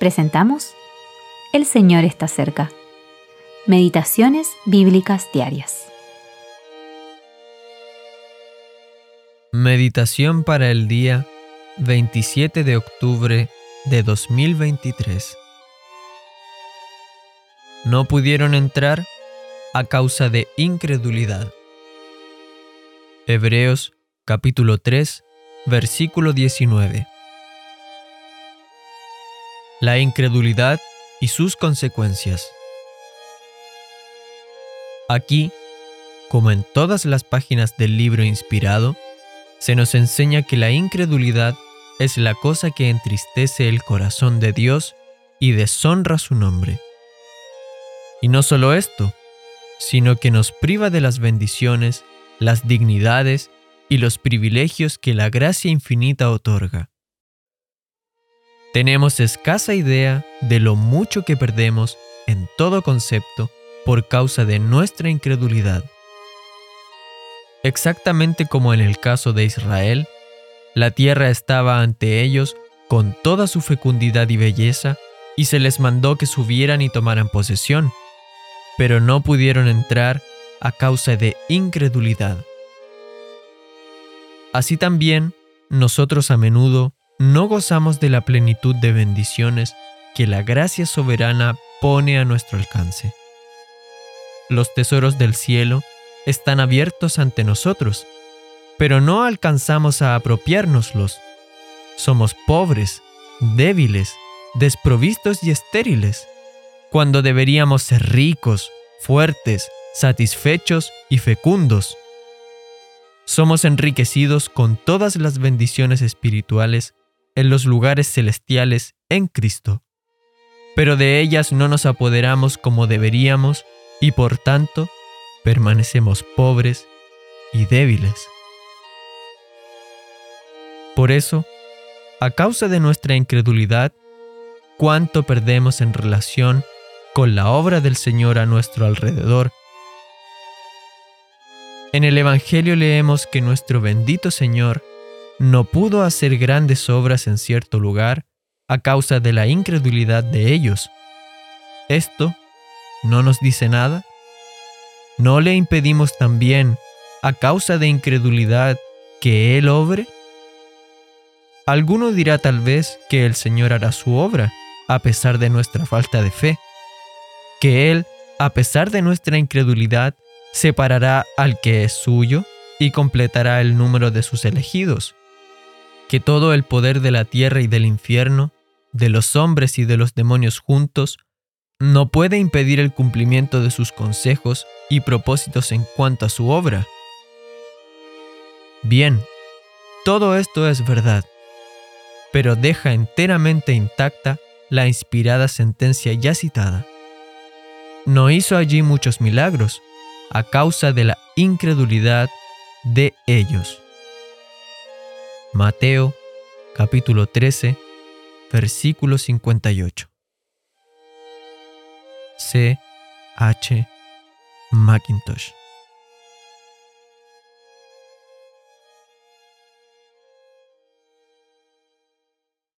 presentamos El Señor está cerca. Meditaciones Bíblicas Diarias. Meditación para el día 27 de octubre de 2023. No pudieron entrar a causa de incredulidad. Hebreos capítulo 3, versículo 19. La incredulidad y sus consecuencias. Aquí, como en todas las páginas del libro inspirado, se nos enseña que la incredulidad es la cosa que entristece el corazón de Dios y deshonra su nombre. Y no solo esto, sino que nos priva de las bendiciones, las dignidades y los privilegios que la gracia infinita otorga. Tenemos escasa idea de lo mucho que perdemos en todo concepto por causa de nuestra incredulidad. Exactamente como en el caso de Israel, la tierra estaba ante ellos con toda su fecundidad y belleza, y se les mandó que subieran y tomaran posesión, pero no pudieron entrar a causa de incredulidad. Así también, nosotros a menudo no gozamos de la plenitud de bendiciones que la gracia soberana pone a nuestro alcance. Los tesoros del cielo están abiertos ante nosotros, pero no alcanzamos a apropiárnoslos. Somos pobres, débiles, desprovistos y estériles, cuando deberíamos ser ricos, fuertes, satisfechos y fecundos. Somos enriquecidos con todas las bendiciones espirituales en los lugares celestiales en Cristo. Pero de ellas no nos apoderamos como deberíamos y por tanto permanecemos pobres y débiles. Por eso, a causa de nuestra incredulidad, cuánto perdemos en relación con la obra del Señor a nuestro alrededor. En el Evangelio leemos que nuestro bendito Señor no pudo hacer grandes obras en cierto lugar a causa de la incredulidad de ellos. ¿Esto no nos dice nada? ¿No le impedimos también, a causa de incredulidad, que Él obre? Alguno dirá tal vez que el Señor hará su obra, a pesar de nuestra falta de fe, que Él, a pesar de nuestra incredulidad, separará al que es suyo y completará el número de sus elegidos que todo el poder de la tierra y del infierno, de los hombres y de los demonios juntos, no puede impedir el cumplimiento de sus consejos y propósitos en cuanto a su obra. Bien, todo esto es verdad, pero deja enteramente intacta la inspirada sentencia ya citada. No hizo allí muchos milagros a causa de la incredulidad de ellos. Mateo capítulo 13, versículo 58. C. H. Macintosh